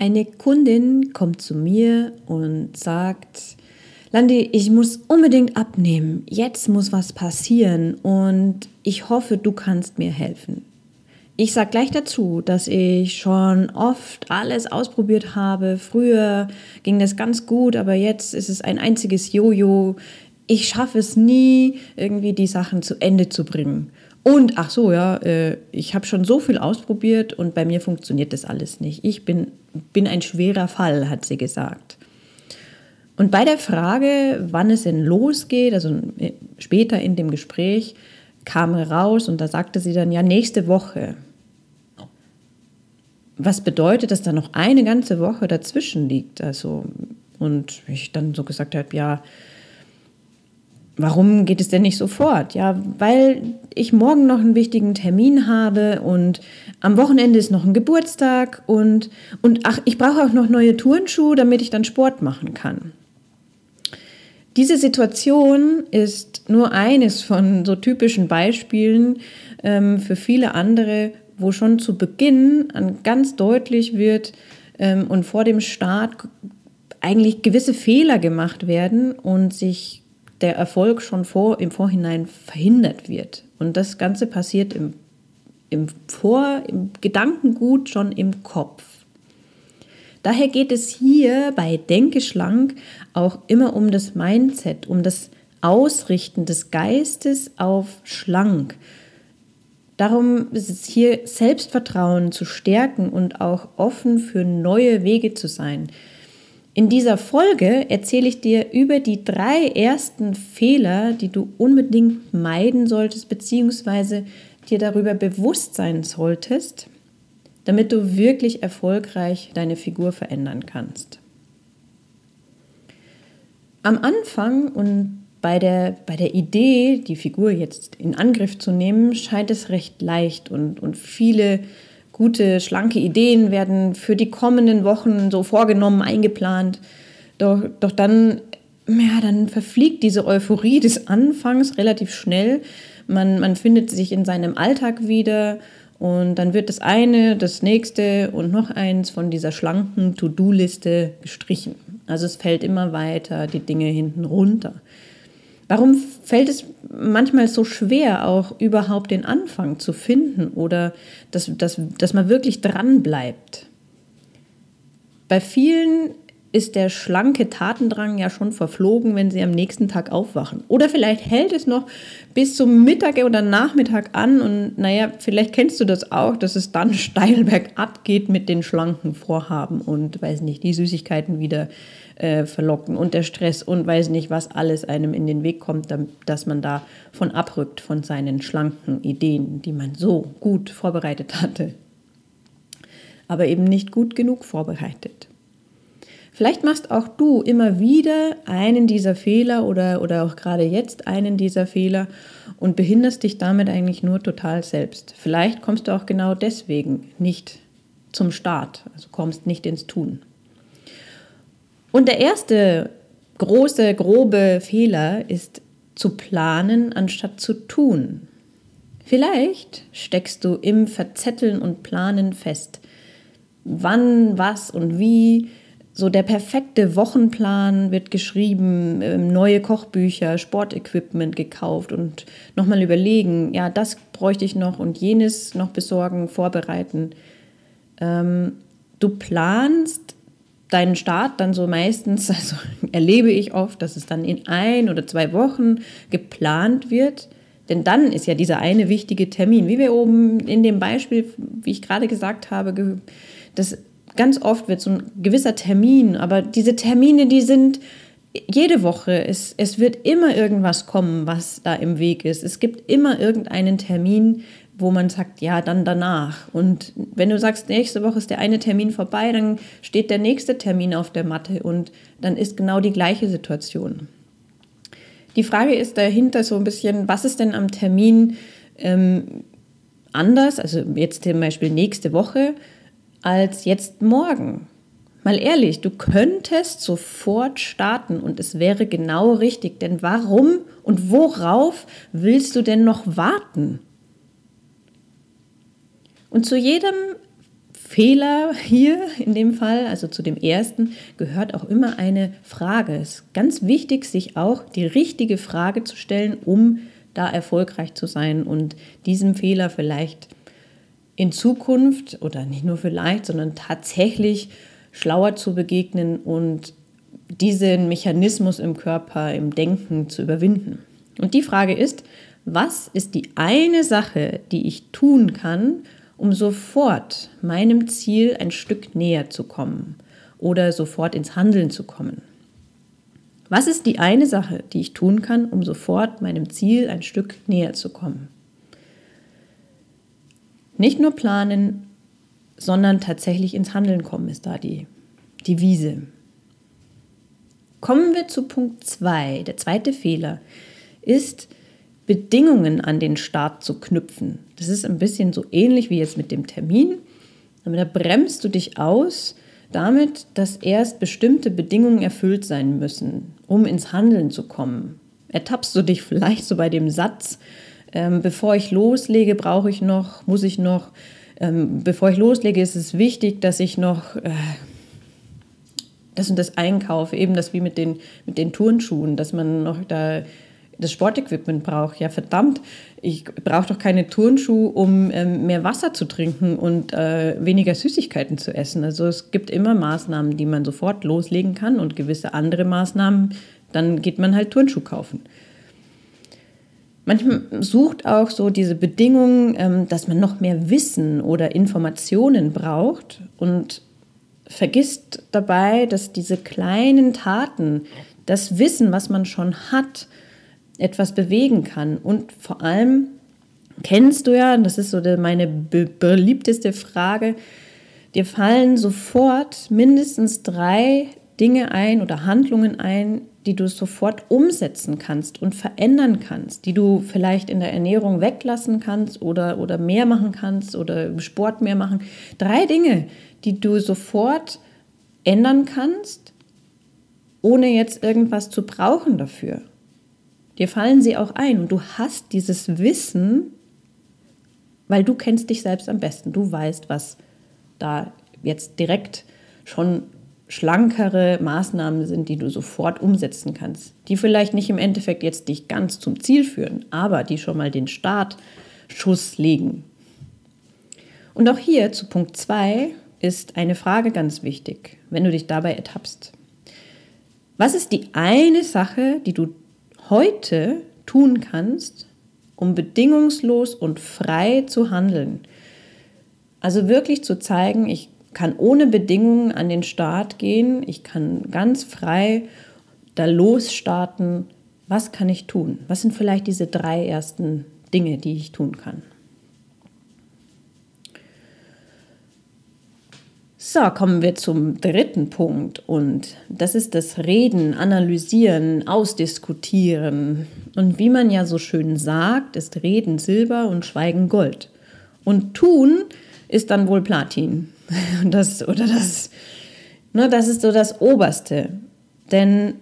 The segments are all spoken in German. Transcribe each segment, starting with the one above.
Eine Kundin kommt zu mir und sagt, Landi, ich muss unbedingt abnehmen. Jetzt muss was passieren und ich hoffe, du kannst mir helfen. Ich sage gleich dazu, dass ich schon oft alles ausprobiert habe. Früher ging das ganz gut, aber jetzt ist es ein einziges Jojo. Ich schaffe es nie, irgendwie die Sachen zu Ende zu bringen. Und ach so, ja, äh, ich habe schon so viel ausprobiert und bei mir funktioniert das alles nicht. Ich bin, bin ein schwerer Fall, hat sie gesagt. Und bei der Frage, wann es denn losgeht, also äh, später in dem Gespräch, kam raus und da sagte sie dann, ja, nächste Woche. Was bedeutet, dass da noch eine ganze Woche dazwischen liegt? Also, und ich dann so gesagt habe, ja, warum geht es denn nicht sofort? Ja, weil ich morgen noch einen wichtigen Termin habe und am Wochenende ist noch ein Geburtstag und, und ach, ich brauche auch noch neue Turnschuhe, damit ich dann Sport machen kann. Diese Situation ist nur eines von so typischen Beispielen ähm, für viele andere, wo schon zu Beginn an ganz deutlich wird ähm, und vor dem Start eigentlich gewisse Fehler gemacht werden und sich der Erfolg schon vor, im Vorhinein verhindert wird. Und das Ganze passiert im, im Vor, im Gedankengut schon im Kopf. Daher geht es hier bei Denke schlank auch immer um das Mindset, um das Ausrichten des Geistes auf schlank. Darum ist es hier Selbstvertrauen zu stärken und auch offen für neue Wege zu sein. In dieser Folge erzähle ich dir über die drei ersten Fehler, die du unbedingt meiden solltest, beziehungsweise dir darüber bewusst sein solltest, damit du wirklich erfolgreich deine Figur verändern kannst. Am Anfang und bei der, bei der Idee, die Figur jetzt in Angriff zu nehmen, scheint es recht leicht und, und viele gute, schlanke Ideen werden für die kommenden Wochen so vorgenommen, eingeplant. Doch, doch dann, ja, dann verfliegt diese Euphorie des Anfangs relativ schnell. Man, man findet sich in seinem Alltag wieder und dann wird das eine, das nächste und noch eins von dieser schlanken To-Do-Liste gestrichen. Also es fällt immer weiter die Dinge hinten runter. Warum fällt es manchmal so schwer, auch überhaupt den Anfang zu finden oder dass, dass, dass man wirklich dran bleibt? Bei vielen ist der schlanke Tatendrang ja schon verflogen, wenn sie am nächsten Tag aufwachen. Oder vielleicht hält es noch bis zum Mittag oder Nachmittag an und naja, vielleicht kennst du das auch, dass es dann steil bergab geht mit den schlanken Vorhaben und weiß nicht, die Süßigkeiten wieder äh, verlocken und der Stress und weiß nicht, was alles einem in den Weg kommt, dass man da von abrückt von seinen schlanken Ideen, die man so gut vorbereitet hatte, aber eben nicht gut genug vorbereitet. Vielleicht machst auch du immer wieder einen dieser Fehler oder, oder auch gerade jetzt einen dieser Fehler und behinderst dich damit eigentlich nur total selbst. Vielleicht kommst du auch genau deswegen nicht zum Start, also kommst nicht ins Tun. Und der erste große, grobe Fehler ist zu planen, anstatt zu tun. Vielleicht steckst du im Verzetteln und Planen fest. Wann, was und wie so der perfekte Wochenplan wird geschrieben, ähm, neue Kochbücher, Sportequipment gekauft und nochmal überlegen, ja, das bräuchte ich noch und jenes noch besorgen, vorbereiten. Ähm, du planst deinen Start dann so meistens, also erlebe ich oft, dass es dann in ein oder zwei Wochen geplant wird. Denn dann ist ja dieser eine wichtige Termin, wie wir oben in dem Beispiel, wie ich gerade gesagt habe, das ganz oft wird so ein gewisser Termin, aber diese Termine, die sind jede Woche, es, es wird immer irgendwas kommen, was da im Weg ist. Es gibt immer irgendeinen Termin, wo man sagt, ja, dann danach. Und wenn du sagst, nächste Woche ist der eine Termin vorbei, dann steht der nächste Termin auf der Matte und dann ist genau die gleiche Situation. Die Frage ist dahinter so ein bisschen, was ist denn am Termin ähm, anders, also jetzt zum Beispiel nächste Woche, als jetzt morgen? Mal ehrlich, du könntest sofort starten und es wäre genau richtig, denn warum und worauf willst du denn noch warten? Und zu jedem Fehler hier in dem Fall, also zu dem ersten, gehört auch immer eine Frage. Es ist ganz wichtig, sich auch die richtige Frage zu stellen, um da erfolgreich zu sein und diesem Fehler vielleicht in Zukunft oder nicht nur vielleicht, sondern tatsächlich schlauer zu begegnen und diesen Mechanismus im Körper, im Denken zu überwinden. Und die Frage ist, was ist die eine Sache, die ich tun kann, um sofort meinem Ziel ein Stück näher zu kommen oder sofort ins Handeln zu kommen. Was ist die eine Sache, die ich tun kann, um sofort meinem Ziel ein Stück näher zu kommen? Nicht nur planen, sondern tatsächlich ins Handeln kommen ist da die, Wiese. Kommen wir zu Punkt 2. Der zweite Fehler ist, Bedingungen an den Start zu knüpfen. Das ist ein bisschen so ähnlich wie jetzt mit dem Termin. Aber da bremst du dich aus damit, dass erst bestimmte Bedingungen erfüllt sein müssen, um ins Handeln zu kommen. Ertappst du dich vielleicht so bei dem Satz, ähm, bevor ich loslege, brauche ich noch, muss ich noch, ähm, bevor ich loslege, ist es wichtig, dass ich noch äh, das und das einkaufe, eben das wie mit den, mit den Turnschuhen, dass man noch da das Sportequipment brauche. Ja, verdammt, ich brauche doch keine Turnschuhe, um ähm, mehr Wasser zu trinken und äh, weniger Süßigkeiten zu essen. Also es gibt immer Maßnahmen, die man sofort loslegen kann und gewisse andere Maßnahmen, dann geht man halt Turnschuh kaufen. Manchmal sucht auch so diese Bedingung, ähm, dass man noch mehr Wissen oder Informationen braucht und vergisst dabei, dass diese kleinen Taten, das Wissen, was man schon hat, etwas bewegen kann. Und vor allem kennst du ja, und das ist so meine be beliebteste Frage, dir fallen sofort mindestens drei Dinge ein oder Handlungen ein, die du sofort umsetzen kannst und verändern kannst, die du vielleicht in der Ernährung weglassen kannst oder, oder mehr machen kannst oder im Sport mehr machen. Drei Dinge, die du sofort ändern kannst, ohne jetzt irgendwas zu brauchen dafür. Dir fallen sie auch ein und du hast dieses Wissen, weil du kennst dich selbst am besten. Du weißt, was da jetzt direkt schon schlankere Maßnahmen sind, die du sofort umsetzen kannst, die vielleicht nicht im Endeffekt jetzt dich ganz zum Ziel führen, aber die schon mal den Startschuss legen. Und auch hier zu Punkt 2 ist eine Frage ganz wichtig, wenn du dich dabei ertappst. Was ist die eine Sache, die du heute tun kannst, um bedingungslos und frei zu handeln. Also wirklich zu zeigen, ich kann ohne Bedingungen an den Start gehen, ich kann ganz frei da losstarten. Was kann ich tun? Was sind vielleicht diese drei ersten Dinge, die ich tun kann? So, kommen wir zum dritten Punkt und das ist das Reden, Analysieren, Ausdiskutieren. Und wie man ja so schön sagt, ist Reden Silber und Schweigen Gold. Und Tun ist dann wohl Platin. Das, oder das, ne, das ist so das Oberste. Denn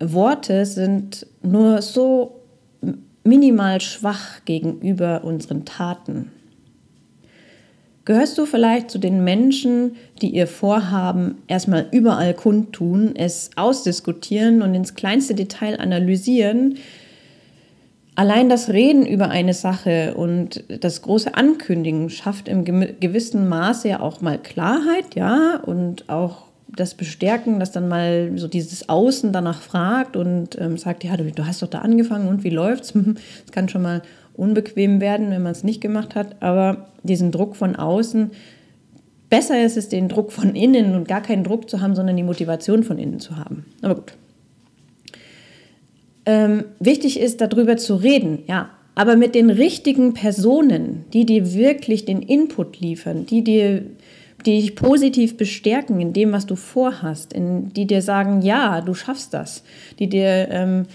Worte sind nur so minimal schwach gegenüber unseren Taten. Gehörst du vielleicht zu den Menschen, die ihr Vorhaben erstmal überall kundtun, es ausdiskutieren und ins kleinste Detail analysieren? Allein das Reden über eine Sache und das große Ankündigen schafft im gewissen Maße ja auch mal Klarheit, ja, und auch das Bestärken, dass dann mal so dieses Außen danach fragt und ähm, sagt, ja, du, du, hast doch da angefangen und wie läuft's? Das kann schon mal unbequem werden, wenn man es nicht gemacht hat, aber diesen Druck von außen, besser ist es, den Druck von innen und gar keinen Druck zu haben, sondern die Motivation von innen zu haben. Aber gut. Ähm, wichtig ist, darüber zu reden, ja, aber mit den richtigen Personen, die dir wirklich den Input liefern, die dir die dich positiv bestärken in dem, was du vorhast, in, die dir sagen, ja, du schaffst das, die dir ähm,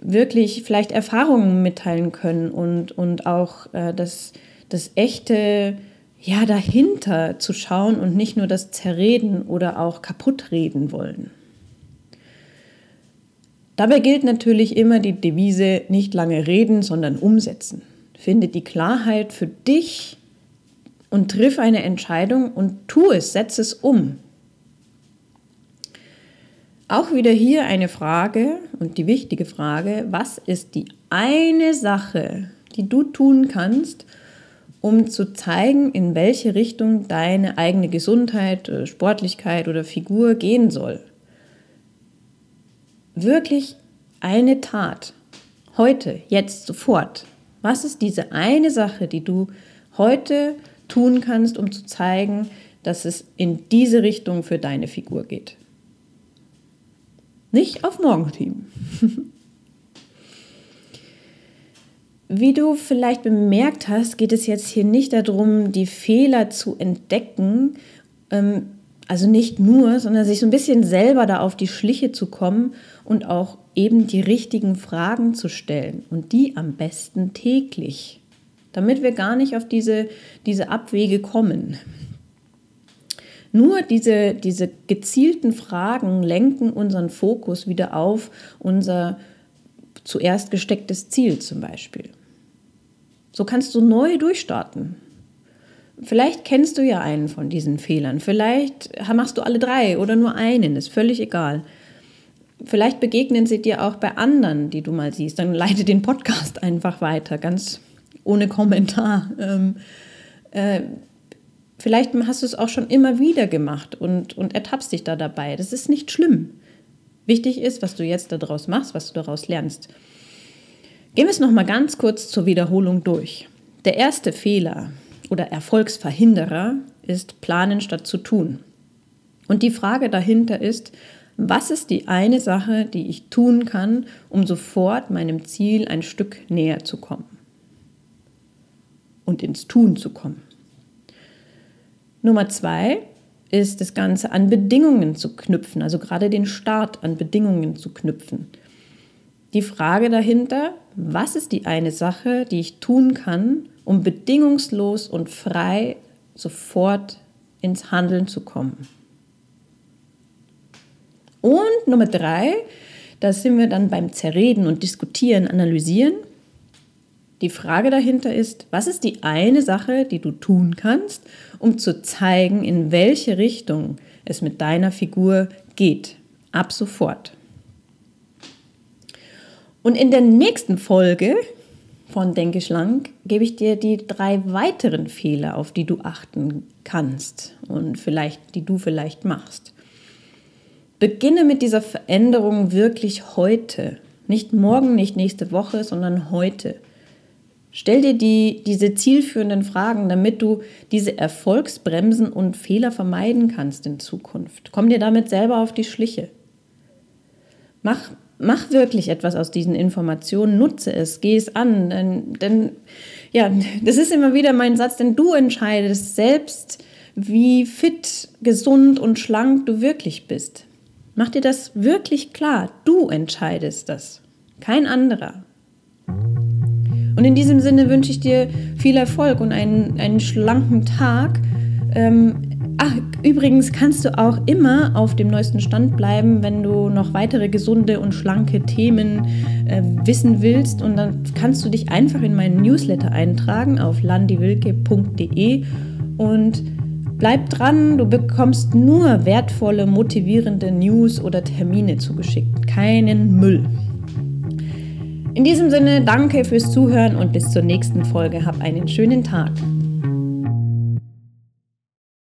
wirklich vielleicht Erfahrungen mitteilen können und, und auch äh, das, das echte ja, dahinter zu schauen und nicht nur das Zerreden oder auch kaputtreden wollen. Dabei gilt natürlich immer die Devise nicht lange reden, sondern umsetzen. Finde die Klarheit für dich und triff eine Entscheidung und tu es, setz es um. Auch wieder hier eine Frage und die wichtige Frage, was ist die eine Sache, die du tun kannst, um zu zeigen, in welche Richtung deine eigene Gesundheit, äh, Sportlichkeit oder Figur gehen soll. Wirklich eine Tat. Heute, jetzt, sofort. Was ist diese eine Sache, die du heute tun kannst, um zu zeigen, dass es in diese Richtung für deine Figur geht. Nicht auf morgen schieben. Wie du vielleicht bemerkt hast, geht es jetzt hier nicht darum, die Fehler zu entdecken, ähm, also nicht nur, sondern sich so ein bisschen selber da auf die Schliche zu kommen und auch eben die richtigen Fragen zu stellen und die am besten täglich damit wir gar nicht auf diese, diese Abwege kommen. Nur diese, diese gezielten Fragen lenken unseren Fokus wieder auf unser zuerst gestecktes Ziel zum Beispiel. So kannst du neu durchstarten. Vielleicht kennst du ja einen von diesen Fehlern. Vielleicht machst du alle drei oder nur einen, ist völlig egal. Vielleicht begegnen sie dir auch bei anderen, die du mal siehst. Dann leite den Podcast einfach weiter, ganz ohne Kommentar. Ähm, äh, vielleicht hast du es auch schon immer wieder gemacht und, und ertappst dich da dabei. Das ist nicht schlimm. Wichtig ist, was du jetzt daraus machst, was du daraus lernst. Gehen wir es nochmal ganz kurz zur Wiederholung durch. Der erste Fehler oder Erfolgsverhinderer ist planen statt zu tun. Und die Frage dahinter ist, was ist die eine Sache, die ich tun kann, um sofort meinem Ziel ein Stück näher zu kommen? und ins Tun zu kommen. Nummer zwei ist das Ganze an Bedingungen zu knüpfen, also gerade den Start an Bedingungen zu knüpfen. Die Frage dahinter, was ist die eine Sache, die ich tun kann, um bedingungslos und frei sofort ins Handeln zu kommen. Und Nummer drei, da sind wir dann beim Zerreden und Diskutieren, Analysieren. Die Frage dahinter ist, was ist die eine Sache, die du tun kannst, um zu zeigen, in welche Richtung es mit deiner Figur geht. Ab sofort. Und in der nächsten Folge von Denke schlank gebe ich dir die drei weiteren Fehler, auf die du achten kannst und vielleicht, die du vielleicht machst. Beginne mit dieser Veränderung wirklich heute. Nicht morgen, nicht nächste Woche, sondern heute. Stell dir die, diese zielführenden Fragen, damit du diese Erfolgsbremsen und Fehler vermeiden kannst in Zukunft. Komm dir damit selber auf die Schliche. Mach, mach wirklich etwas aus diesen Informationen, nutze es, geh es an. Denn, denn ja, das ist immer wieder mein Satz, denn du entscheidest selbst, wie fit, gesund und schlank du wirklich bist. Mach dir das wirklich klar. Du entscheidest das, kein anderer. Und in diesem Sinne wünsche ich dir viel Erfolg und einen, einen schlanken Tag. Ähm, ach, übrigens kannst du auch immer auf dem neuesten Stand bleiben, wenn du noch weitere gesunde und schlanke Themen äh, wissen willst. Und dann kannst du dich einfach in meinen Newsletter eintragen auf landiwilke.de und Bleib dran, du bekommst nur wertvolle, motivierende News oder Termine zugeschickt, keinen Müll. In diesem Sinne, danke fürs Zuhören und bis zur nächsten Folge. Hab einen schönen Tag.